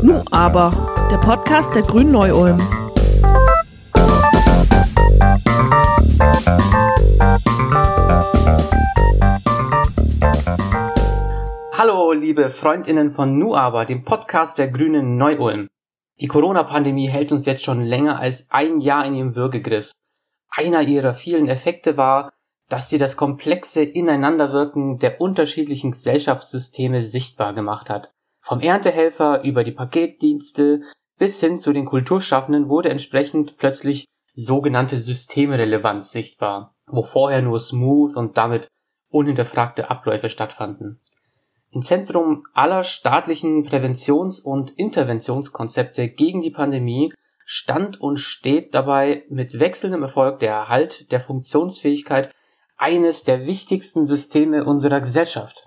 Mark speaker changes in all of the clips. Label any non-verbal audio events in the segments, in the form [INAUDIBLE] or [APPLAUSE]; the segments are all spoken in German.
Speaker 1: Nu aber, der Podcast der Grünen Neu-Ulm.
Speaker 2: Hallo, liebe Freundinnen von Nu aber, dem Podcast der Grünen Neu-Ulm. Die Corona-Pandemie hält uns jetzt schon länger als ein Jahr in ihrem Würgegriff. Einer ihrer vielen Effekte war, dass sie das komplexe Ineinanderwirken der unterschiedlichen Gesellschaftssysteme sichtbar gemacht hat. Vom Erntehelfer über die Paketdienste bis hin zu den Kulturschaffenden wurde entsprechend plötzlich sogenannte Systemrelevanz sichtbar, wo vorher nur smooth und damit unhinterfragte Abläufe stattfanden. Im Zentrum aller staatlichen Präventions- und Interventionskonzepte gegen die Pandemie stand und steht dabei mit wechselndem Erfolg der Erhalt der Funktionsfähigkeit eines der wichtigsten Systeme unserer Gesellschaft.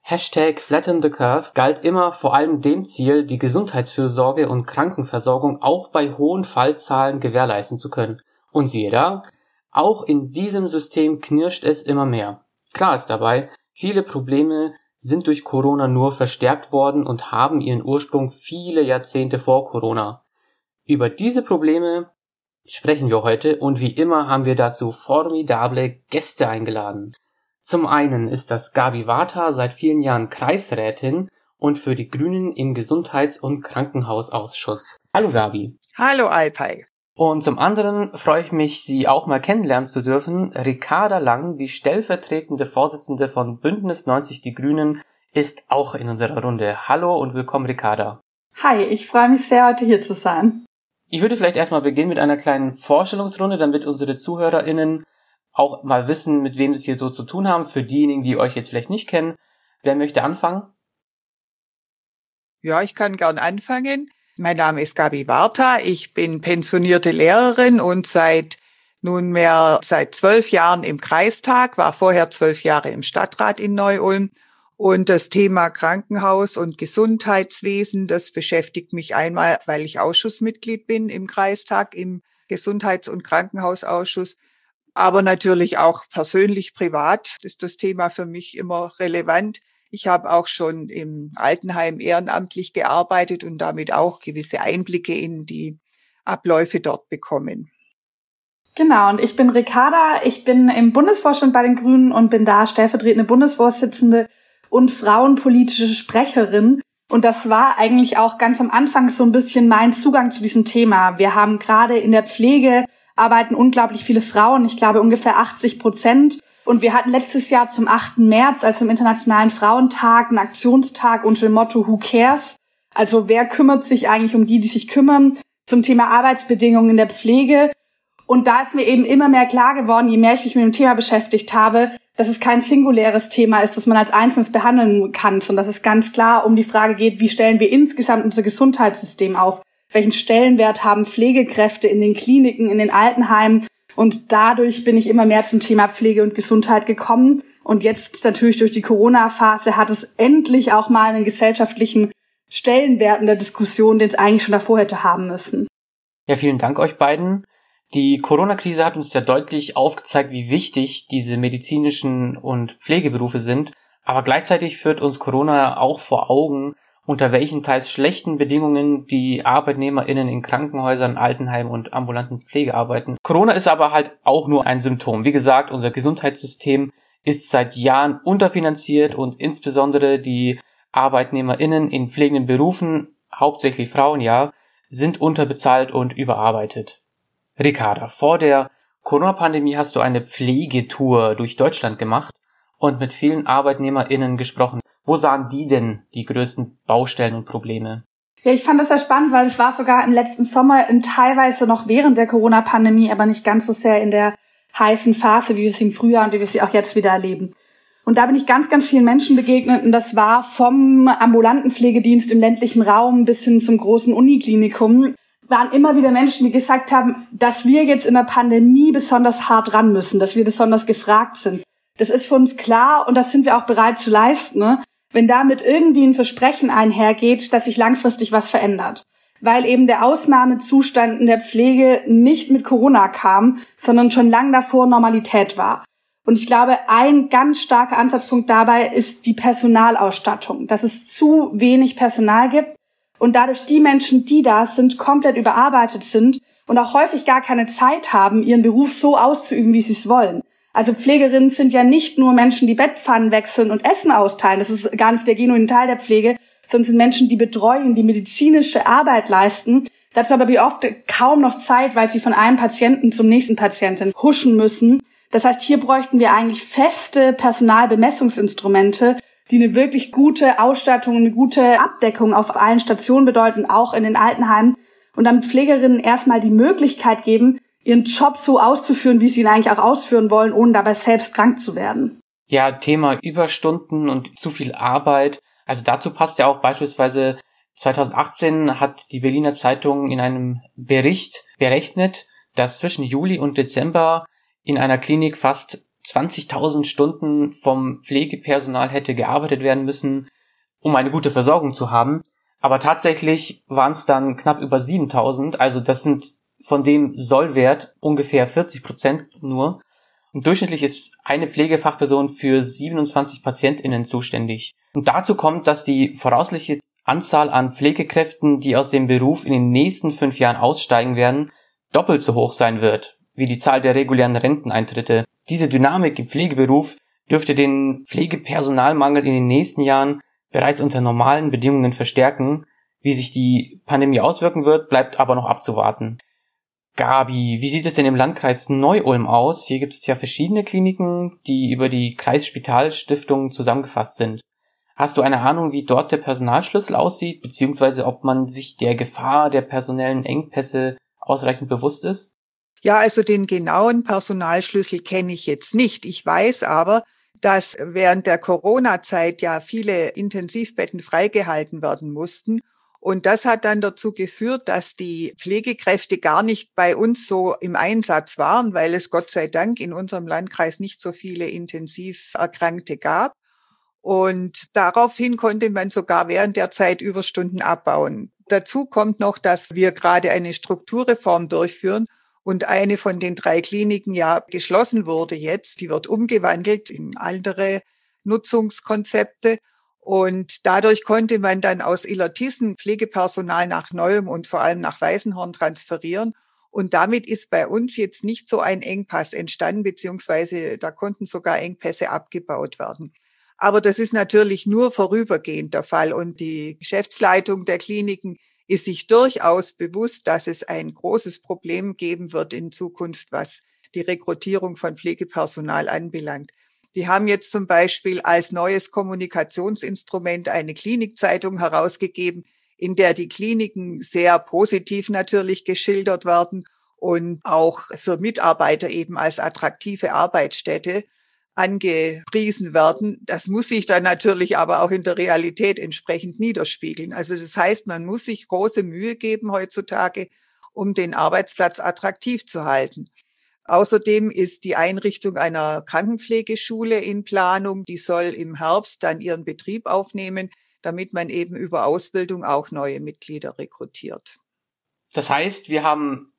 Speaker 2: Hashtag Flatten the Curve galt immer vor allem dem Ziel, die Gesundheitsfürsorge und Krankenversorgung auch bei hohen Fallzahlen gewährleisten zu können. Und siehe da, auch in diesem System knirscht es immer mehr. Klar ist dabei, viele Probleme sind durch Corona nur verstärkt worden und haben ihren Ursprung viele Jahrzehnte vor Corona. Über diese Probleme sprechen wir heute und wie immer haben wir dazu formidable Gäste eingeladen. Zum einen ist das Gabi Vata seit vielen Jahren Kreisrätin und für die Grünen im Gesundheits- und Krankenhausausschuss. Hallo Gabi.
Speaker 3: Hallo Alpay.
Speaker 2: Und zum anderen freue ich mich, Sie auch mal kennenlernen zu dürfen. Ricarda Lang, die stellvertretende Vorsitzende von Bündnis 90 Die Grünen, ist auch in unserer Runde. Hallo und willkommen, Ricarda.
Speaker 4: Hi, ich freue mich sehr, heute hier zu sein.
Speaker 2: Ich würde vielleicht erstmal beginnen mit einer kleinen Vorstellungsrunde, damit unsere ZuhörerInnen auch mal wissen, mit wem sie es hier so zu tun haben. Für diejenigen, die euch jetzt vielleicht nicht kennen, wer möchte anfangen?
Speaker 3: Ja, ich kann gern anfangen. Mein Name ist Gabi Warta. Ich bin pensionierte Lehrerin und seit nunmehr seit zwölf Jahren im Kreistag, war vorher zwölf Jahre im Stadtrat in Neu-Ulm. Und das Thema Krankenhaus und Gesundheitswesen, das beschäftigt mich einmal, weil ich Ausschussmitglied bin im Kreistag, im Gesundheits- und Krankenhausausschuss aber natürlich auch persönlich privat ist das Thema für mich immer relevant. Ich habe auch schon im Altenheim ehrenamtlich gearbeitet und damit auch gewisse Einblicke in die Abläufe dort bekommen.
Speaker 4: Genau, und ich bin Ricarda, ich bin im Bundesvorstand bei den Grünen und bin da stellvertretende Bundesvorsitzende und frauenpolitische Sprecherin. Und das war eigentlich auch ganz am Anfang so ein bisschen mein Zugang zu diesem Thema. Wir haben gerade in der Pflege arbeiten unglaublich viele Frauen, ich glaube ungefähr 80 Prozent. Und wir hatten letztes Jahr zum 8. März, also im Internationalen Frauentag, einen Aktionstag unter dem Motto Who Cares? Also wer kümmert sich eigentlich um die, die sich kümmern, zum Thema Arbeitsbedingungen in der Pflege. Und da ist mir eben immer mehr klar geworden, je mehr ich mich mit dem Thema beschäftigt habe, dass es kein singuläres Thema ist, das man als Einzelnes behandeln kann, sondern dass es ganz klar um die Frage geht, wie stellen wir insgesamt unser Gesundheitssystem auf? welchen Stellenwert haben Pflegekräfte in den Kliniken, in den Altenheimen. Und dadurch bin ich immer mehr zum Thema Pflege und Gesundheit gekommen. Und jetzt natürlich durch die Corona-Phase hat es endlich auch mal einen gesellschaftlichen Stellenwert in der Diskussion, den es eigentlich schon davor hätte haben müssen.
Speaker 2: Ja, vielen Dank euch beiden. Die Corona-Krise hat uns ja deutlich aufgezeigt, wie wichtig diese medizinischen und Pflegeberufe sind. Aber gleichzeitig führt uns Corona auch vor Augen, unter welchen teils schlechten Bedingungen die ArbeitnehmerInnen in Krankenhäusern, Altenheimen und ambulanten Pflege arbeiten. Corona ist aber halt auch nur ein Symptom. Wie gesagt, unser Gesundheitssystem ist seit Jahren unterfinanziert und insbesondere die ArbeitnehmerInnen in pflegenden Berufen, hauptsächlich Frauen ja, sind unterbezahlt und überarbeitet. Ricarda, vor der Corona-Pandemie hast du eine Pflegetour durch Deutschland gemacht und mit vielen ArbeitnehmerInnen gesprochen. Wo sahen die denn die größten Baustellen und Probleme?
Speaker 4: Ja, ich fand das sehr spannend, weil es war sogar im letzten Sommer in teilweise noch während der Corona-Pandemie, aber nicht ganz so sehr in der heißen Phase, wie wir sie im Frühjahr und wie wir sie auch jetzt wieder erleben. Und da bin ich ganz, ganz vielen Menschen begegnet und das war vom ambulanten Pflegedienst im ländlichen Raum bis hin zum großen Uniklinikum waren immer wieder Menschen, die gesagt haben, dass wir jetzt in der Pandemie besonders hart ran müssen, dass wir besonders gefragt sind. Das ist für uns klar und das sind wir auch bereit zu leisten. Ne? wenn damit irgendwie ein Versprechen einhergeht, dass sich langfristig was verändert. Weil eben der Ausnahmezustand in der Pflege nicht mit Corona kam, sondern schon lang davor Normalität war. Und ich glaube, ein ganz starker Ansatzpunkt dabei ist die Personalausstattung, dass es zu wenig Personal gibt und dadurch die Menschen, die da sind, komplett überarbeitet sind und auch häufig gar keine Zeit haben, ihren Beruf so auszuüben, wie sie es wollen. Also Pflegerinnen sind ja nicht nur Menschen, die Bettpfannen wechseln und Essen austeilen. Das ist gar nicht der genuine Teil der Pflege, sondern sind Menschen, die betreuen, die medizinische Arbeit leisten. Dazu aber wie oft kaum noch Zeit, weil sie von einem Patienten zum nächsten Patienten huschen müssen. Das heißt, hier bräuchten wir eigentlich feste Personalbemessungsinstrumente, die eine wirklich gute Ausstattung, eine gute Abdeckung auf allen Stationen bedeuten, auch in den Altenheimen. Und damit Pflegerinnen erstmal die Möglichkeit geben, ihren Job so auszuführen, wie sie ihn eigentlich auch ausführen wollen, ohne dabei selbst krank zu werden.
Speaker 2: Ja, Thema Überstunden und zu viel Arbeit. Also dazu passt ja auch beispielsweise 2018 hat die Berliner Zeitung in einem Bericht berechnet, dass zwischen Juli und Dezember in einer Klinik fast 20.000 Stunden vom Pflegepersonal hätte gearbeitet werden müssen, um eine gute Versorgung zu haben. Aber tatsächlich waren es dann knapp über 7.000. Also das sind von dem Sollwert ungefähr 40 Prozent nur. Und durchschnittlich ist eine Pflegefachperson für 27 PatientInnen zuständig. Und dazu kommt, dass die voraussichtliche Anzahl an Pflegekräften, die aus dem Beruf in den nächsten fünf Jahren aussteigen werden, doppelt so hoch sein wird, wie die Zahl der regulären Renteneintritte. Diese Dynamik im Pflegeberuf dürfte den Pflegepersonalmangel in den nächsten Jahren bereits unter normalen Bedingungen verstärken. Wie sich die Pandemie auswirken wird, bleibt aber noch abzuwarten. Gabi, wie sieht es denn im Landkreis Neu-Ulm aus? Hier gibt es ja verschiedene Kliniken, die über die Kreisspitalstiftung zusammengefasst sind. Hast du eine Ahnung, wie dort der Personalschlüssel aussieht, beziehungsweise ob man sich der Gefahr der personellen Engpässe ausreichend bewusst ist?
Speaker 3: Ja, also den genauen Personalschlüssel kenne ich jetzt nicht. Ich weiß aber, dass während der Corona-Zeit ja viele Intensivbetten freigehalten werden mussten und das hat dann dazu geführt, dass die Pflegekräfte gar nicht bei uns so im Einsatz waren, weil es Gott sei Dank in unserem Landkreis nicht so viele intensiv Erkrankte gab. Und daraufhin konnte man sogar während der Zeit Überstunden abbauen. Dazu kommt noch, dass wir gerade eine Strukturreform durchführen und eine von den drei Kliniken ja geschlossen wurde jetzt. Die wird umgewandelt in andere Nutzungskonzepte. Und dadurch konnte man dann aus Illertissen Pflegepersonal nach Neulm und vor allem nach Weißenhorn transferieren. Und damit ist bei uns jetzt nicht so ein Engpass entstanden, beziehungsweise da konnten sogar Engpässe abgebaut werden. Aber das ist natürlich nur vorübergehend der Fall. Und die Geschäftsleitung der Kliniken ist sich durchaus bewusst, dass es ein großes Problem geben wird in Zukunft, was die Rekrutierung von Pflegepersonal anbelangt. Die haben jetzt zum Beispiel als neues Kommunikationsinstrument eine Klinikzeitung herausgegeben, in der die Kliniken sehr positiv natürlich geschildert werden und auch für Mitarbeiter eben als attraktive Arbeitsstätte angepriesen werden. Das muss sich dann natürlich aber auch in der Realität entsprechend niederspiegeln. Also das heißt, man muss sich große Mühe geben heutzutage, um den Arbeitsplatz attraktiv zu halten. Außerdem ist die Einrichtung einer Krankenpflegeschule in Planung. Die soll im Herbst dann ihren Betrieb aufnehmen, damit man eben über Ausbildung auch neue Mitglieder rekrutiert.
Speaker 2: Das heißt, wir haben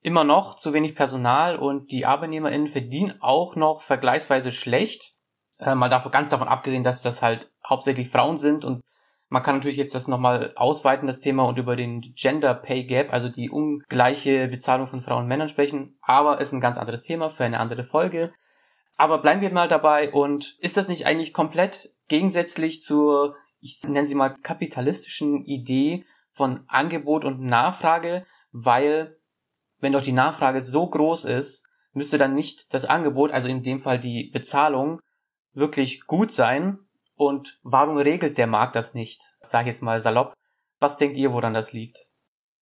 Speaker 2: immer noch zu wenig Personal und die ArbeitnehmerInnen verdienen auch noch vergleichsweise schlecht. Äh, mal davon, ganz davon abgesehen, dass das halt hauptsächlich Frauen sind und man kann natürlich jetzt das nochmal ausweiten, das Thema, und über den Gender Pay Gap, also die ungleiche Bezahlung von Frauen und Männern sprechen, aber ist ein ganz anderes Thema für eine andere Folge. Aber bleiben wir mal dabei und ist das nicht eigentlich komplett gegensätzlich zur, ich nenne sie mal, kapitalistischen Idee von Angebot und Nachfrage, weil wenn doch die Nachfrage so groß ist, müsste dann nicht das Angebot, also in dem Fall die Bezahlung, wirklich gut sein, und warum regelt der Markt das nicht? Sag ich jetzt mal salopp. Was denkt ihr, woran das liegt?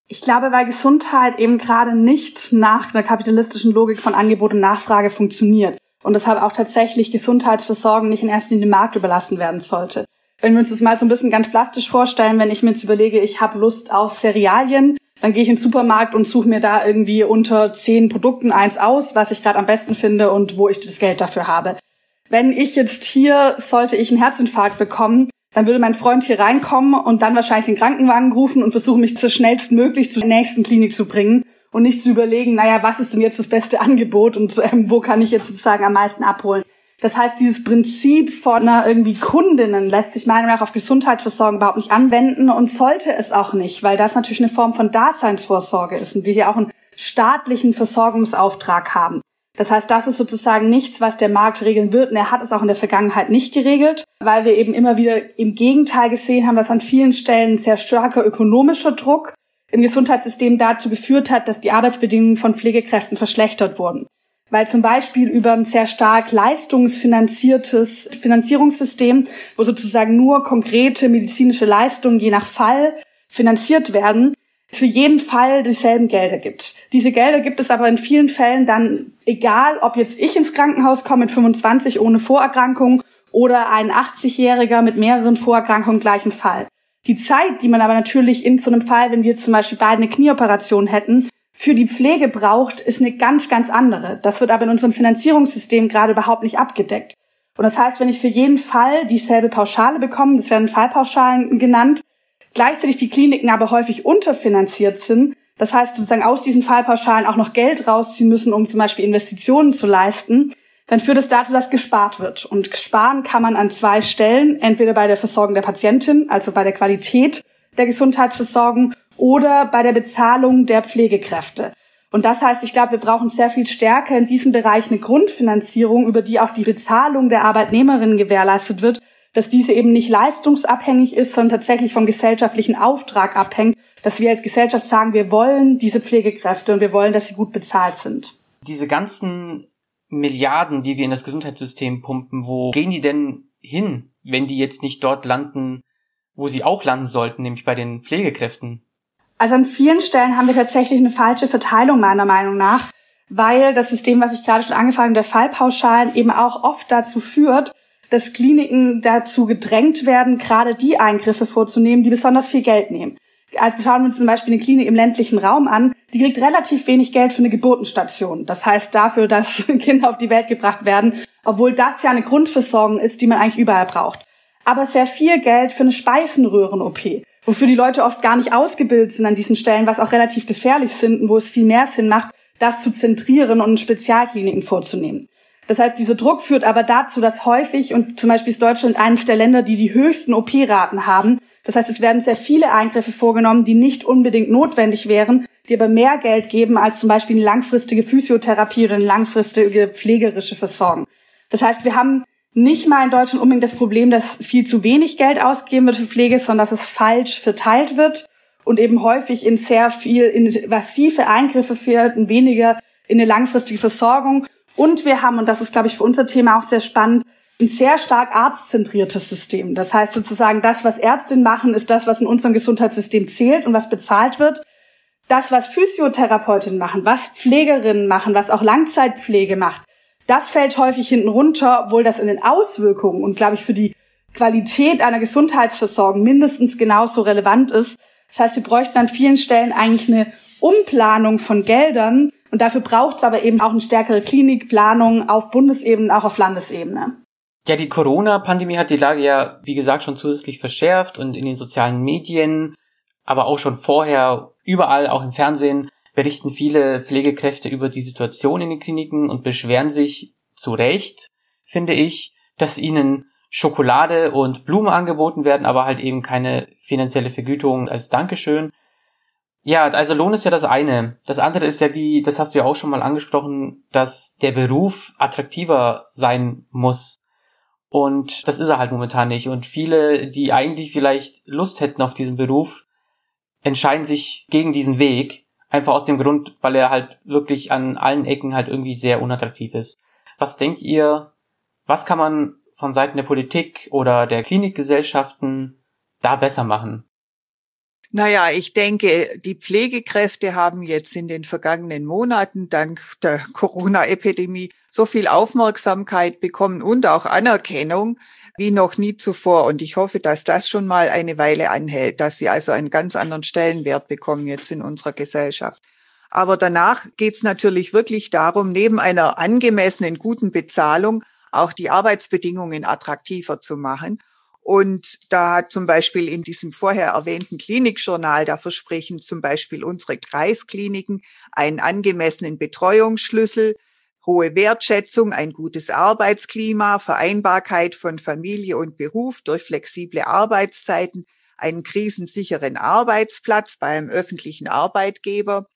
Speaker 4: Ich glaube, weil Gesundheit eben gerade nicht nach einer kapitalistischen Logik von Angebot und Nachfrage funktioniert. Und deshalb auch tatsächlich Gesundheitsversorgung nicht in erster Linie dem Markt überlassen werden sollte. Wenn wir uns das mal so ein bisschen ganz plastisch vorstellen, wenn ich mir jetzt überlege, ich habe Lust auf Cerealien, dann gehe ich in den Supermarkt und suche mir da irgendwie unter zehn Produkten eins aus, was ich gerade am besten finde und wo ich das Geld dafür habe wenn ich jetzt hier, sollte ich einen Herzinfarkt bekommen, dann würde mein Freund hier reinkommen und dann wahrscheinlich den Krankenwagen rufen und versuchen, mich so schnellstmöglich zur nächsten Klinik zu bringen und nicht zu überlegen, naja, was ist denn jetzt das beste Angebot und ähm, wo kann ich jetzt sozusagen am meisten abholen. Das heißt, dieses Prinzip von einer irgendwie Kundinnen lässt sich meiner Meinung nach auf Gesundheitsversorgung überhaupt nicht anwenden und sollte es auch nicht, weil das natürlich eine Form von Daseinsvorsorge ist und wir hier auch einen staatlichen Versorgungsauftrag haben. Das heißt, das ist sozusagen nichts, was der Markt regeln wird. Und er hat es auch in der Vergangenheit nicht geregelt, weil wir eben immer wieder im Gegenteil gesehen haben, dass an vielen Stellen sehr starker ökonomischer Druck im Gesundheitssystem dazu geführt hat, dass die Arbeitsbedingungen von Pflegekräften verschlechtert wurden. Weil zum Beispiel über ein sehr stark leistungsfinanziertes Finanzierungssystem, wo sozusagen nur konkrete medizinische Leistungen je nach Fall finanziert werden, für jeden Fall dieselben Gelder gibt. Diese Gelder gibt es aber in vielen Fällen dann, egal ob jetzt ich ins Krankenhaus komme mit 25 ohne Vorerkrankung oder ein 80-Jähriger mit mehreren Vorerkrankungen gleichen Fall. Die Zeit, die man aber natürlich in so einem Fall, wenn wir zum Beispiel beide eine Knieoperation hätten, für die Pflege braucht, ist eine ganz, ganz andere. Das wird aber in unserem Finanzierungssystem gerade überhaupt nicht abgedeckt. Und das heißt, wenn ich für jeden Fall dieselbe Pauschale bekomme, das werden Fallpauschalen genannt, gleichzeitig die Kliniken aber häufig unterfinanziert sind, das heißt sozusagen aus diesen Fallpauschalen auch noch Geld rausziehen müssen, um zum Beispiel Investitionen zu leisten, dann führt es dazu, dass gespart wird. Und sparen kann man an zwei Stellen, entweder bei der Versorgung der Patientin, also bei der Qualität der Gesundheitsversorgung, oder bei der Bezahlung der Pflegekräfte. Und das heißt, ich glaube, wir brauchen sehr viel stärker in diesem Bereich eine Grundfinanzierung, über die auch die Bezahlung der Arbeitnehmerinnen gewährleistet wird, dass diese eben nicht leistungsabhängig ist, sondern tatsächlich vom gesellschaftlichen Auftrag abhängt, dass wir als Gesellschaft sagen, wir wollen diese Pflegekräfte und wir wollen, dass sie gut bezahlt sind.
Speaker 2: Diese ganzen Milliarden, die wir in das Gesundheitssystem pumpen, wo gehen die denn hin, wenn die jetzt nicht dort landen, wo sie auch landen sollten, nämlich bei den Pflegekräften?
Speaker 4: Also an vielen Stellen haben wir tatsächlich eine falsche Verteilung meiner Meinung nach, weil das System, was ich gerade schon angefangen habe, der Fallpauschalen eben auch oft dazu führt, dass Kliniken dazu gedrängt werden, gerade die Eingriffe vorzunehmen, die besonders viel Geld nehmen. Also schauen wir uns zum Beispiel eine Klinik im ländlichen Raum an, die kriegt relativ wenig Geld für eine Geburtenstation. Das heißt dafür, dass [LAUGHS] Kinder auf die Welt gebracht werden, obwohl das ja eine Grundversorgung ist, die man eigentlich überall braucht. Aber sehr viel Geld für eine Speisenröhren-OP, wofür die Leute oft gar nicht ausgebildet sind an diesen Stellen, was auch relativ gefährlich sind und wo es viel mehr Sinn macht, das zu zentrieren und in Spezialkliniken vorzunehmen. Das heißt, dieser Druck führt aber dazu, dass häufig, und zum Beispiel ist Deutschland eines der Länder, die die höchsten OP-Raten haben. Das heißt, es werden sehr viele Eingriffe vorgenommen, die nicht unbedingt notwendig wären, die aber mehr Geld geben als zum Beispiel eine langfristige Physiotherapie oder eine langfristige pflegerische Versorgung. Das heißt, wir haben nicht mal in Deutschland unbedingt das Problem, dass viel zu wenig Geld ausgegeben wird für Pflege, sondern dass es falsch verteilt wird und eben häufig in sehr viel invasive Eingriffe führt und weniger in eine langfristige Versorgung. Und wir haben, und das ist, glaube ich, für unser Thema auch sehr spannend, ein sehr stark arztzentriertes System. Das heißt sozusagen, das, was Ärztinnen machen, ist das, was in unserem Gesundheitssystem zählt und was bezahlt wird. Das, was Physiotherapeutinnen machen, was Pflegerinnen machen, was auch Langzeitpflege macht, das fällt häufig hinten runter, obwohl das in den Auswirkungen und, glaube ich, für die Qualität einer Gesundheitsversorgung mindestens genauso relevant ist. Das heißt, wir bräuchten an vielen Stellen eigentlich eine Umplanung von Geldern, und dafür braucht es aber eben auch eine stärkere Klinikplanung auf Bundesebene, auch auf Landesebene.
Speaker 2: Ja, die Corona-Pandemie hat die Lage ja, wie gesagt, schon zusätzlich verschärft und in den sozialen Medien, aber auch schon vorher überall, auch im Fernsehen, berichten viele Pflegekräfte über die Situation in den Kliniken und beschweren sich zu Recht, finde ich, dass ihnen Schokolade und Blumen angeboten werden, aber halt eben keine finanzielle Vergütung als Dankeschön. Ja, also Lohn ist ja das eine. Das andere ist ja wie, das hast du ja auch schon mal angesprochen, dass der Beruf attraktiver sein muss. Und das ist er halt momentan nicht. Und viele, die eigentlich vielleicht Lust hätten auf diesen Beruf, entscheiden sich gegen diesen Weg. Einfach aus dem Grund, weil er halt wirklich an allen Ecken halt irgendwie sehr unattraktiv ist. Was denkt ihr, was kann man von Seiten der Politik oder der Klinikgesellschaften da besser machen?
Speaker 3: Naja, ich denke, die Pflegekräfte haben jetzt in den vergangenen Monaten dank der Corona-Epidemie so viel Aufmerksamkeit bekommen und auch Anerkennung wie noch nie zuvor. Und ich hoffe, dass das schon mal eine Weile anhält, dass sie also einen ganz anderen Stellenwert bekommen jetzt in unserer Gesellschaft. Aber danach geht es natürlich wirklich darum, neben einer angemessenen, guten Bezahlung auch die Arbeitsbedingungen attraktiver zu machen. Und da hat zum Beispiel in diesem vorher erwähnten Klinikjournal, da versprechen zum Beispiel unsere Kreiskliniken einen angemessenen Betreuungsschlüssel, hohe Wertschätzung, ein gutes Arbeitsklima, Vereinbarkeit von Familie und Beruf durch flexible Arbeitszeiten, einen krisensicheren Arbeitsplatz bei einem öffentlichen Arbeitgeber.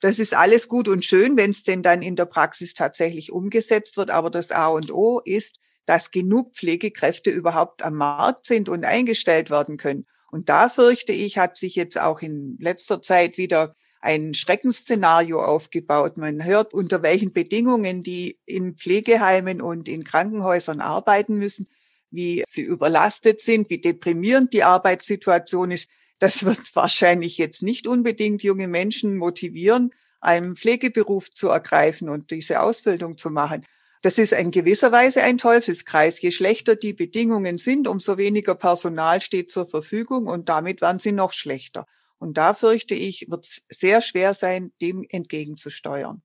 Speaker 3: Das ist alles gut und schön, wenn es denn dann in der Praxis tatsächlich umgesetzt wird. Aber das A und O ist, dass genug Pflegekräfte überhaupt am Markt sind und eingestellt werden können. Und da fürchte ich, hat sich jetzt auch in letzter Zeit wieder ein Schreckensszenario aufgebaut. Man hört, unter welchen Bedingungen die in Pflegeheimen und in Krankenhäusern arbeiten müssen, wie sie überlastet sind, wie deprimierend die Arbeitssituation ist. Das wird [LAUGHS] wahrscheinlich jetzt nicht unbedingt junge Menschen motivieren, einen Pflegeberuf zu ergreifen und diese Ausbildung zu machen. Das ist in gewisser Weise ein Teufelskreis. Je schlechter die Bedingungen sind, umso weniger Personal steht zur Verfügung und damit werden sie noch schlechter. Und da fürchte ich, wird es sehr schwer sein, dem entgegenzusteuern.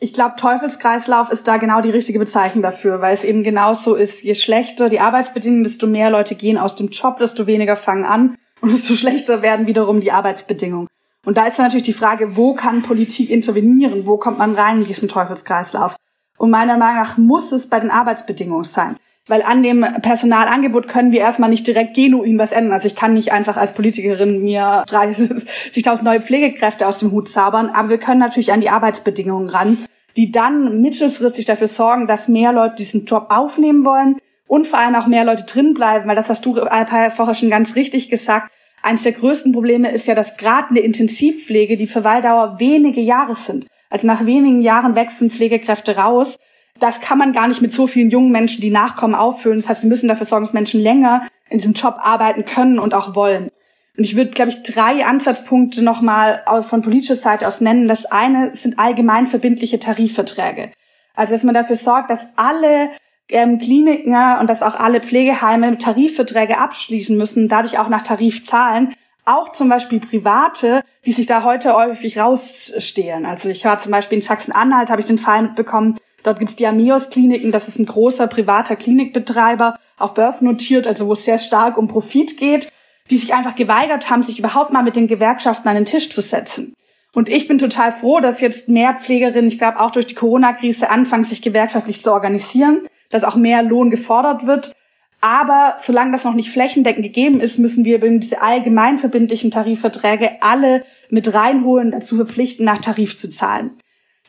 Speaker 4: Ich glaube, Teufelskreislauf ist da genau die richtige Bezeichnung dafür, weil es eben genau so ist. Je schlechter die Arbeitsbedingungen, desto mehr Leute gehen aus dem Job, desto weniger fangen an und [LAUGHS] desto schlechter werden wiederum die Arbeitsbedingungen. Und da ist natürlich die Frage, wo kann Politik intervenieren? Wo kommt man rein in diesen Teufelskreislauf? Und meiner Meinung nach muss es bei den Arbeitsbedingungen sein. Weil an dem Personalangebot können wir erstmal nicht direkt genuin was ändern. Also ich kann nicht einfach als Politikerin mir 30.000 neue Pflegekräfte aus dem Hut zaubern, aber wir können natürlich an die Arbeitsbedingungen ran, die dann mittelfristig dafür sorgen, dass mehr Leute diesen Job aufnehmen wollen und vor allem auch mehr Leute drin bleiben, weil das hast du, Alpay, vorher schon ganz richtig gesagt. Eines der größten Probleme ist ja, dass gerade in der Intensivpflege die Verweildauer wenige Jahre sind. Also nach wenigen Jahren wechseln Pflegekräfte raus. Das kann man gar nicht mit so vielen jungen Menschen, die nachkommen, auffüllen. Das heißt, wir müssen dafür sorgen, dass Menschen länger in diesem Job arbeiten können und auch wollen. Und ich würde, glaube ich, drei Ansatzpunkte nochmal von politischer Seite aus nennen. Das eine sind allgemein verbindliche Tarifverträge. Also, dass man dafür sorgt, dass alle ähm, Kliniken und dass auch alle Pflegeheime Tarifverträge abschließen müssen, dadurch auch nach Tarif zahlen, auch zum Beispiel Private, die sich da heute häufig rausstehlen. Also ich war zum Beispiel in Sachsen-Anhalt, habe ich den Fall mitbekommen, dort gibt es die Amios-Kliniken, das ist ein großer privater Klinikbetreiber, auch börsennotiert, also wo es sehr stark um Profit geht, die sich einfach geweigert haben, sich überhaupt mal mit den Gewerkschaften an den Tisch zu setzen. Und ich bin total froh, dass jetzt mehr Pflegerinnen, ich glaube auch durch die Corona-Krise, anfangen, sich gewerkschaftlich zu organisieren, dass auch mehr Lohn gefordert wird aber solange das noch nicht flächendeckend gegeben ist, müssen wir diese allgemein verbindlichen Tarifverträge alle mit reinholen, dazu verpflichten, nach Tarif zu zahlen.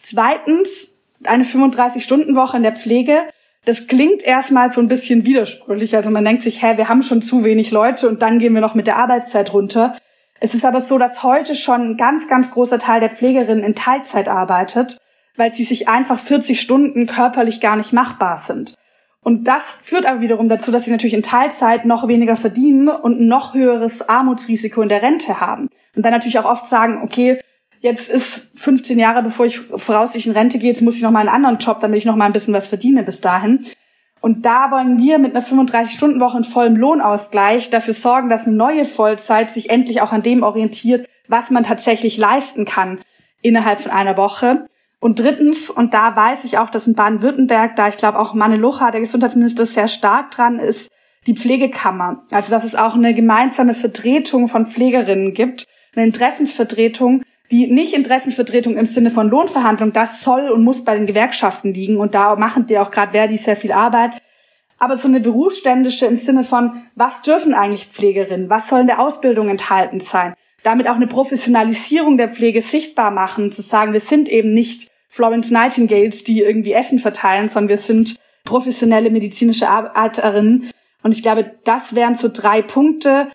Speaker 4: Zweitens, eine 35-Stunden-Woche in der Pflege. Das klingt erstmal so ein bisschen widersprüchlich. Also man denkt sich, hä, wir haben schon zu wenig Leute und dann gehen wir noch mit der Arbeitszeit runter. Es ist aber so, dass heute schon ein ganz, ganz großer Teil der Pflegerinnen in Teilzeit arbeitet, weil sie sich einfach 40 Stunden körperlich gar nicht machbar sind. Und das führt aber wiederum dazu, dass sie natürlich in Teilzeit noch weniger verdienen und ein noch höheres Armutsrisiko in der Rente haben. Und dann natürlich auch oft sagen, okay, jetzt ist 15 Jahre, bevor ich voraussichtlich in Rente gehe, jetzt muss ich noch mal einen anderen Job, damit ich noch mal ein bisschen was verdiene bis dahin. Und da wollen wir mit einer 35-Stunden-Woche und vollem Lohnausgleich dafür sorgen, dass eine neue Vollzeit sich endlich auch an dem orientiert, was man tatsächlich leisten kann innerhalb von einer Woche. Und drittens, und da weiß ich auch, dass in Baden-Württemberg, da ich glaube auch Manne Lucha, der Gesundheitsminister, sehr stark dran ist, die Pflegekammer. Also dass es auch eine gemeinsame Vertretung von Pflegerinnen gibt, eine Interessensvertretung, die nicht Interessensvertretung im Sinne von Lohnverhandlung, das soll und muss bei den Gewerkschaften liegen und da machen die auch gerade Verdi sehr viel Arbeit. Aber so eine berufsständische im Sinne von, was dürfen eigentlich Pflegerinnen? Was soll in der Ausbildung enthalten sein? damit auch eine Professionalisierung der Pflege sichtbar machen, zu sagen, wir sind eben nicht Florence Nightingales, die irgendwie Essen verteilen, sondern wir sind professionelle medizinische Arbeiterinnen. Und ich glaube, das wären so drei Punkte,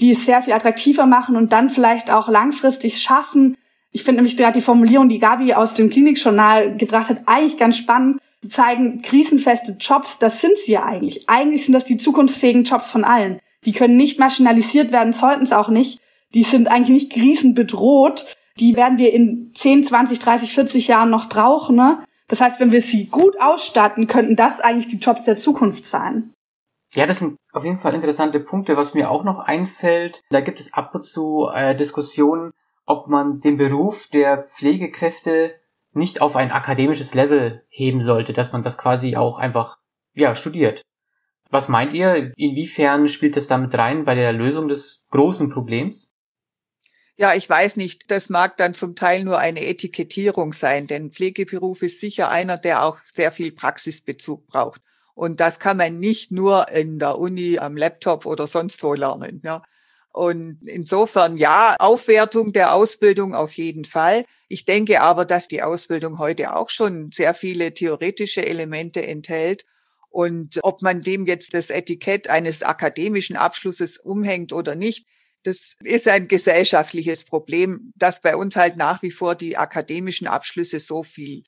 Speaker 4: die es sehr viel attraktiver machen und dann vielleicht auch langfristig schaffen. Ich finde nämlich gerade die Formulierung, die Gabi aus dem Klinikjournal gebracht hat, eigentlich ganz spannend. Sie zeigen krisenfeste Jobs, das sind sie ja eigentlich. Eigentlich sind das die zukunftsfähigen Jobs von allen. Die können nicht maschinalisiert werden, sollten es auch nicht die sind eigentlich nicht krisenbedroht. Die werden wir in 10, 20, 30, 40 Jahren noch brauchen. Ne? Das heißt, wenn wir sie gut ausstatten, könnten das eigentlich die Jobs der Zukunft sein.
Speaker 2: Ja, das sind auf jeden Fall interessante Punkte. Was mir auch noch einfällt, da gibt es ab und zu äh, Diskussionen, ob man den Beruf der Pflegekräfte nicht auf ein akademisches Level heben sollte, dass man das quasi auch einfach ja studiert. Was meint ihr? Inwiefern spielt das damit rein bei der Lösung des großen Problems?
Speaker 3: Ja, ich weiß nicht. Das mag dann zum Teil nur eine Etikettierung sein, denn Pflegeberuf ist sicher einer, der auch sehr viel Praxisbezug braucht. Und das kann man nicht nur in der Uni am Laptop oder sonst wo lernen. Ja. Und insofern ja, Aufwertung der Ausbildung auf jeden Fall. Ich denke aber, dass die Ausbildung heute auch schon sehr viele theoretische Elemente enthält. Und ob man dem jetzt das Etikett eines akademischen Abschlusses umhängt oder nicht, das ist ein gesellschaftliches Problem, dass bei uns halt nach wie vor die akademischen Abschlüsse so viel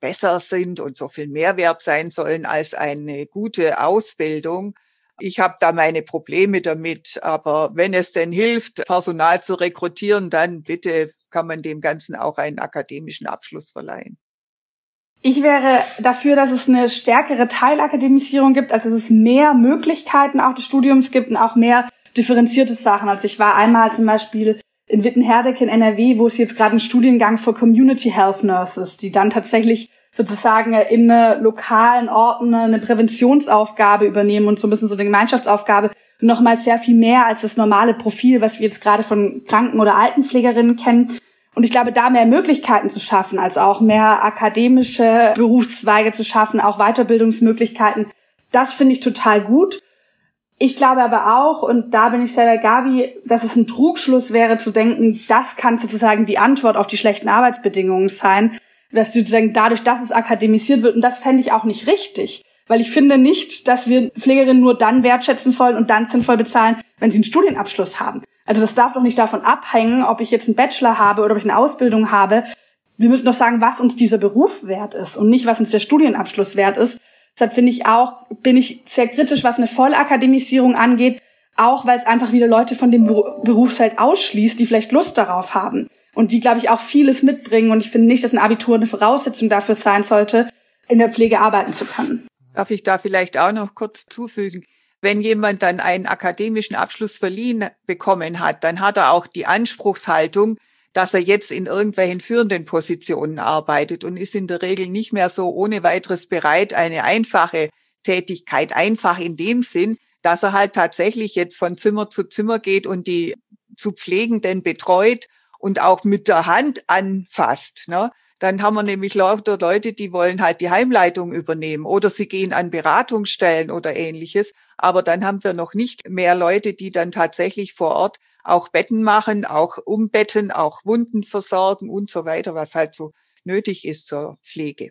Speaker 3: besser sind und so viel Mehrwert sein sollen als eine gute Ausbildung. Ich habe da meine Probleme damit, aber wenn es denn hilft, Personal zu rekrutieren, dann bitte kann man dem Ganzen auch einen akademischen Abschluss verleihen.
Speaker 4: Ich wäre dafür, dass es eine stärkere Teilakademisierung gibt, also dass es mehr Möglichkeiten auch des Studiums gibt und auch mehr differenzierte Sachen. Also ich war einmal zum Beispiel in Wittenherdecke in NRW, wo es jetzt gerade einen Studiengang für Community Health Nurses, die dann tatsächlich sozusagen in lokalen Orten eine Präventionsaufgabe übernehmen und so ein bisschen so eine Gemeinschaftsaufgabe nochmal sehr viel mehr als das normale Profil, was wir jetzt gerade von Kranken- oder Altenpflegerinnen kennen. Und ich glaube, da mehr Möglichkeiten zu schaffen, also auch mehr akademische Berufszweige zu schaffen, auch Weiterbildungsmöglichkeiten, das finde ich total gut. Ich glaube aber auch, und da bin ich selber Gabi, dass es ein Trugschluss wäre zu denken, das kann sozusagen die Antwort auf die schlechten Arbeitsbedingungen sein, dass sozusagen dadurch, dass es akademisiert wird. Und das fände ich auch nicht richtig. Weil ich finde nicht, dass wir Pflegerinnen nur dann wertschätzen sollen und dann sinnvoll bezahlen, wenn sie einen Studienabschluss haben. Also das darf doch nicht davon abhängen, ob ich jetzt einen Bachelor habe oder ob ich eine Ausbildung habe. Wir müssen doch sagen, was uns dieser Beruf wert ist und nicht, was uns der Studienabschluss wert ist. Deshalb finde ich auch, bin ich sehr kritisch, was eine Vollakademisierung angeht, auch weil es einfach wieder Leute von dem Berufsfeld ausschließt, die vielleicht Lust darauf haben und die, glaube ich, auch vieles mitbringen. Und ich finde nicht, dass ein Abitur eine Voraussetzung dafür sein sollte, in der Pflege arbeiten zu können.
Speaker 3: Darf ich da vielleicht auch noch kurz zufügen? Wenn jemand dann einen akademischen Abschluss verliehen bekommen hat, dann hat er auch die Anspruchshaltung, dass er jetzt in irgendwelchen führenden Positionen arbeitet und ist in der Regel nicht mehr so ohne weiteres bereit, eine einfache Tätigkeit, einfach in dem Sinn, dass er halt tatsächlich jetzt von Zimmer zu Zimmer geht und die zu Pflegenden betreut und auch mit der Hand anfasst. Ne? Dann haben wir nämlich lauter Leute, die wollen halt die Heimleitung übernehmen oder sie gehen an Beratungsstellen oder ähnliches. Aber dann haben wir noch nicht mehr Leute, die dann tatsächlich vor Ort auch Betten machen, auch umbetten, auch Wunden versorgen und so weiter, was halt so nötig ist zur Pflege.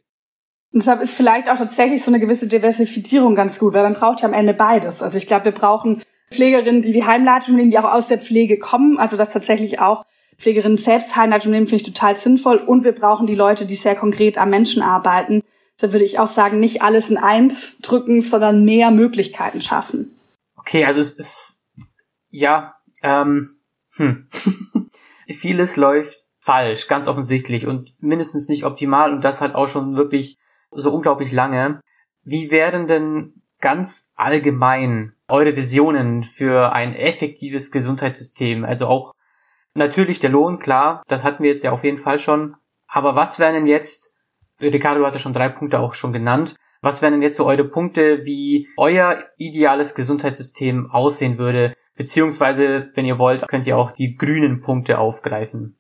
Speaker 4: Und deshalb ist vielleicht auch tatsächlich so eine gewisse Diversifizierung ganz gut, weil man braucht ja am Ende beides. Also ich glaube, wir brauchen Pflegerinnen, die die Heimleitung nehmen, die auch aus der Pflege kommen. Also das tatsächlich auch Pflegerinnen selbst Heimleitung nehmen, finde ich total sinnvoll. Und wir brauchen die Leute, die sehr konkret am Menschen arbeiten. Deshalb würde ich auch sagen, nicht alles in eins drücken, sondern mehr Möglichkeiten schaffen.
Speaker 2: Okay, also es ist, ja, ähm, hm. [LAUGHS] Vieles läuft falsch, ganz offensichtlich und mindestens nicht optimal und das halt auch schon wirklich so unglaublich lange. Wie wären denn ganz allgemein eure Visionen für ein effektives Gesundheitssystem? Also auch natürlich der Lohn, klar, das hatten wir jetzt ja auf jeden Fall schon. Aber was wären denn jetzt, Ricardo hat ja schon drei Punkte auch schon genannt, was wären denn jetzt so eure Punkte, wie euer ideales Gesundheitssystem aussehen würde, Beziehungsweise, wenn ihr wollt, könnt ihr auch die grünen Punkte aufgreifen.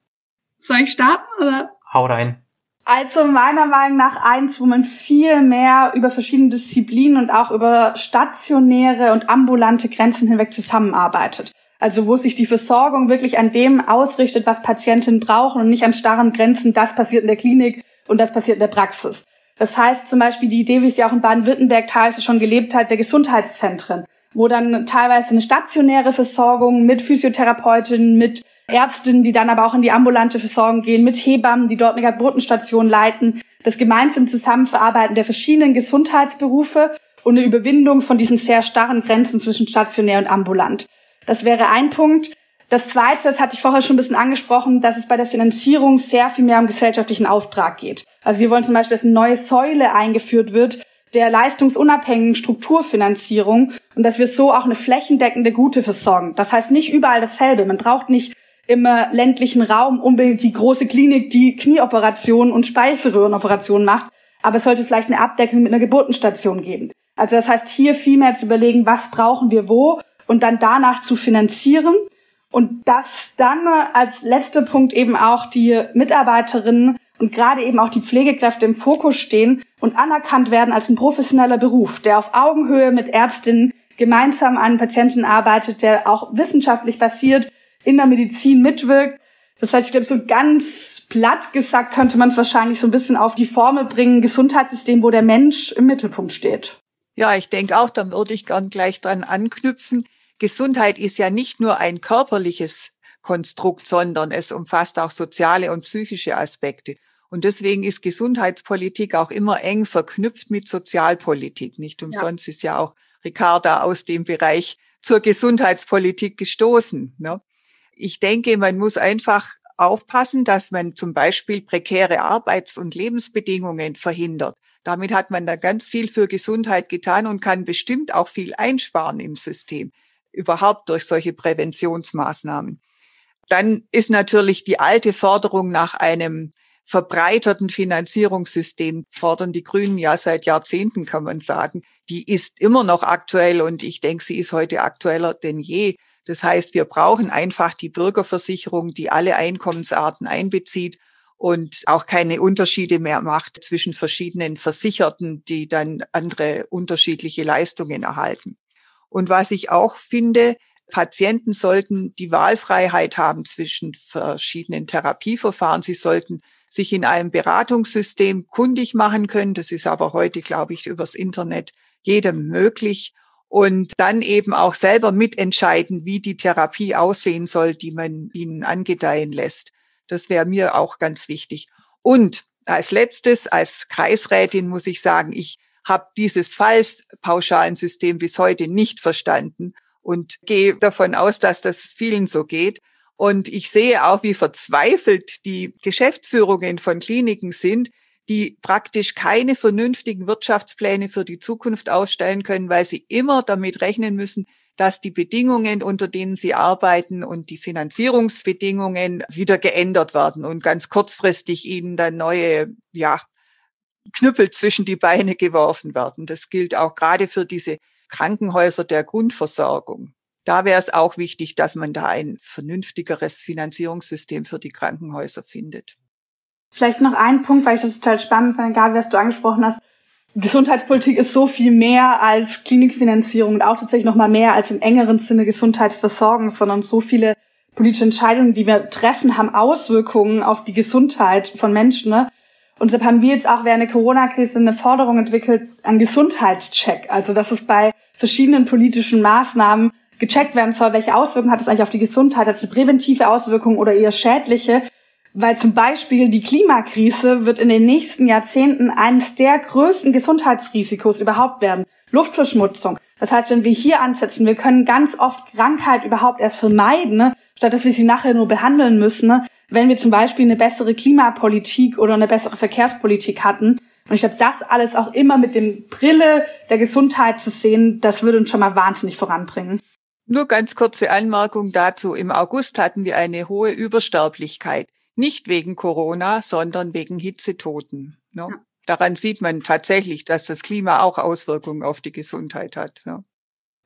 Speaker 4: Soll ich starten oder?
Speaker 2: Hau rein.
Speaker 4: Also meiner Meinung nach eins, wo man viel mehr über verschiedene Disziplinen und auch über stationäre und ambulante Grenzen hinweg zusammenarbeitet. Also wo sich die Versorgung wirklich an dem ausrichtet, was Patienten brauchen und nicht an starren Grenzen, das passiert in der Klinik und das passiert in der Praxis. Das heißt zum Beispiel die Idee, wie sie auch in Baden-Württemberg teilweise schon gelebt hat, der Gesundheitszentren wo dann teilweise eine stationäre Versorgung mit Physiotherapeutinnen, mit Ärztinnen, die dann aber auch in die ambulante Versorgung gehen, mit Hebammen, die dort eine Geburtenstation leiten, das gemeinsam Zusammenverarbeiten der verschiedenen Gesundheitsberufe und eine Überwindung von diesen sehr starren Grenzen zwischen stationär und ambulant. Das wäre ein Punkt. Das Zweite, das hatte ich vorher schon ein bisschen angesprochen, dass es bei der Finanzierung sehr viel mehr um gesellschaftlichen Auftrag geht. Also wir wollen zum Beispiel, dass eine neue Säule eingeführt wird, der leistungsunabhängigen Strukturfinanzierung und dass wir so auch eine flächendeckende gute versorgen. Das heißt nicht überall dasselbe. Man braucht nicht im ländlichen Raum unbedingt die große Klinik, die Knieoperationen und Speiseröhrenoperationen macht, aber es sollte vielleicht eine Abdeckung mit einer Geburtenstation geben. Also das heißt hier viel mehr zu überlegen, was brauchen wir wo und dann danach zu finanzieren. Und dass dann als letzter Punkt eben auch die Mitarbeiterinnen und gerade eben auch die Pflegekräfte im Fokus stehen und anerkannt werden als ein professioneller Beruf, der auf Augenhöhe mit Ärztinnen gemeinsam an Patienten arbeitet, der auch wissenschaftlich basiert in der Medizin mitwirkt. Das heißt, ich glaube, so ganz platt gesagt könnte man es wahrscheinlich so ein bisschen auf die Formel bringen, Gesundheitssystem, wo der Mensch im Mittelpunkt steht.
Speaker 3: Ja, ich denke auch, da würde ich gern gleich dran anknüpfen. Gesundheit ist ja nicht nur ein körperliches Konstrukt, sondern es umfasst auch soziale und psychische Aspekte. Und deswegen ist Gesundheitspolitik auch immer eng verknüpft mit Sozialpolitik. Nicht umsonst ja. ist ja auch Ricarda aus dem Bereich zur Gesundheitspolitik gestoßen. Ne? Ich denke, man muss einfach aufpassen, dass man zum Beispiel prekäre Arbeits- und Lebensbedingungen verhindert. Damit hat man da ganz viel für Gesundheit getan und kann bestimmt auch viel einsparen im System, überhaupt durch solche Präventionsmaßnahmen. Dann ist natürlich die alte Forderung nach einem verbreiterten Finanzierungssystem fordern die Grünen ja seit Jahrzehnten, kann man sagen. Die ist immer noch aktuell und ich denke, sie ist heute aktueller denn je. Das heißt, wir brauchen einfach die Bürgerversicherung, die alle Einkommensarten einbezieht und auch keine Unterschiede mehr macht zwischen verschiedenen Versicherten, die dann andere unterschiedliche Leistungen erhalten. Und was ich auch finde, Patienten sollten die Wahlfreiheit haben zwischen verschiedenen Therapieverfahren. Sie sollten sich in einem Beratungssystem kundig machen können. Das ist aber heute, glaube ich, übers Internet jedem möglich. Und dann eben auch selber mitentscheiden, wie die Therapie aussehen soll, die man ihnen angedeihen lässt. Das wäre mir auch ganz wichtig. Und als letztes, als Kreisrätin muss ich sagen, ich habe dieses Fallpauschalensystem bis heute nicht verstanden und gehe davon aus, dass das vielen so geht. Und ich sehe auch, wie verzweifelt die Geschäftsführungen von Kliniken sind, die praktisch keine vernünftigen Wirtschaftspläne für die Zukunft aufstellen können, weil sie immer damit rechnen müssen, dass die Bedingungen, unter denen sie arbeiten und die Finanzierungsbedingungen wieder geändert werden und ganz kurzfristig ihnen dann neue, ja, Knüppel zwischen die Beine geworfen werden. Das gilt auch gerade für diese Krankenhäuser der Grundversorgung da wäre es auch wichtig, dass man da ein vernünftigeres Finanzierungssystem für die Krankenhäuser findet.
Speaker 4: Vielleicht noch ein Punkt, weil ich das total spannend fand, egal was du angesprochen hast. Gesundheitspolitik ist so viel mehr als Klinikfinanzierung und auch tatsächlich noch mal mehr als im engeren Sinne Gesundheitsversorgung, sondern so viele politische Entscheidungen, die wir treffen, haben Auswirkungen auf die Gesundheit von Menschen. Ne? Und deshalb haben wir jetzt auch während der Corona-Krise eine Forderung entwickelt an Gesundheitscheck. Also dass es bei verschiedenen politischen Maßnahmen gecheckt werden soll, welche Auswirkungen hat es eigentlich auf die Gesundheit, hat es eine präventive Auswirkung oder eher schädliche, weil zum Beispiel die Klimakrise wird in den nächsten Jahrzehnten eines der größten Gesundheitsrisikos überhaupt werden. Luftverschmutzung. Das heißt, wenn wir hier ansetzen, wir können ganz oft Krankheit überhaupt erst vermeiden, ne? statt dass wir sie nachher nur behandeln müssen, ne? wenn wir zum Beispiel eine bessere Klimapolitik oder eine bessere Verkehrspolitik hatten. Und ich glaube, das alles auch immer mit dem Brille der Gesundheit zu sehen, das würde uns schon mal wahnsinnig voranbringen.
Speaker 3: Nur ganz kurze Anmerkung dazu. Im August hatten wir eine hohe Übersterblichkeit. Nicht wegen Corona, sondern wegen Hitzetoten. Ne? Ja. Daran sieht man tatsächlich, dass das Klima auch Auswirkungen auf die Gesundheit hat. Ne?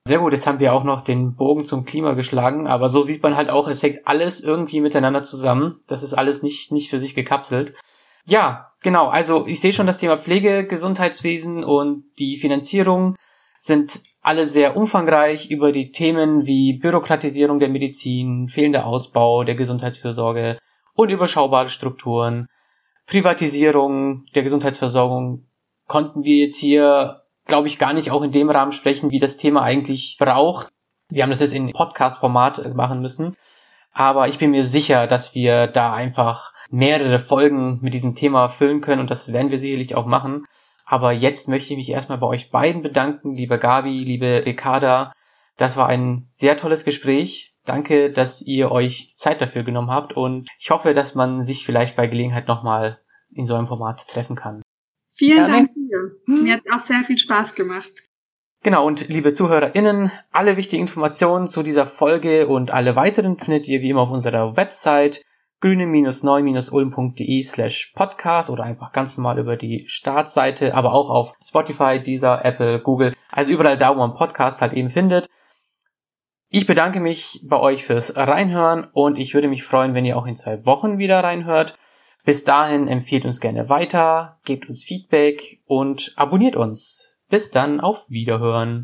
Speaker 2: Sehr gut, jetzt haben wir auch noch den Bogen zum Klima geschlagen, aber so sieht man halt auch, es hängt alles irgendwie miteinander zusammen. Das ist alles nicht, nicht für sich gekapselt. Ja, genau. Also ich sehe schon das Thema Pflege, Gesundheitswesen und die Finanzierung sind alle sehr umfangreich über die Themen wie Bürokratisierung der Medizin, fehlender Ausbau der Gesundheitsfürsorge, unüberschaubare Strukturen, Privatisierung der Gesundheitsversorgung konnten wir jetzt hier, glaube ich, gar nicht auch in dem Rahmen sprechen, wie das Thema eigentlich braucht. Wir haben das jetzt in Podcast-Format machen müssen. Aber ich bin mir sicher, dass wir da einfach mehrere Folgen mit diesem Thema füllen können und das werden wir sicherlich auch machen. Aber jetzt möchte ich mich erstmal bei euch beiden bedanken, liebe Gabi, liebe Ricarda. Das war ein sehr tolles Gespräch. Danke, dass ihr euch Zeit dafür genommen habt und ich hoffe, dass man sich vielleicht bei Gelegenheit nochmal in so einem Format treffen kann.
Speaker 4: Vielen Gerne. Dank dir. Mir hat auch sehr viel Spaß gemacht.
Speaker 2: Genau, und liebe ZuhörerInnen, alle wichtigen Informationen zu dieser Folge und alle weiteren findet ihr wie immer auf unserer Website grüne-neu-ulm.de slash podcast oder einfach ganz normal über die Startseite, aber auch auf Spotify, Deezer, Apple, Google, also überall da, wo man Podcasts halt eben findet. Ich bedanke mich bei euch fürs Reinhören und ich würde mich freuen, wenn ihr auch in zwei Wochen wieder reinhört. Bis dahin empfiehlt uns gerne weiter, gebt uns Feedback und abonniert uns. Bis dann, auf Wiederhören.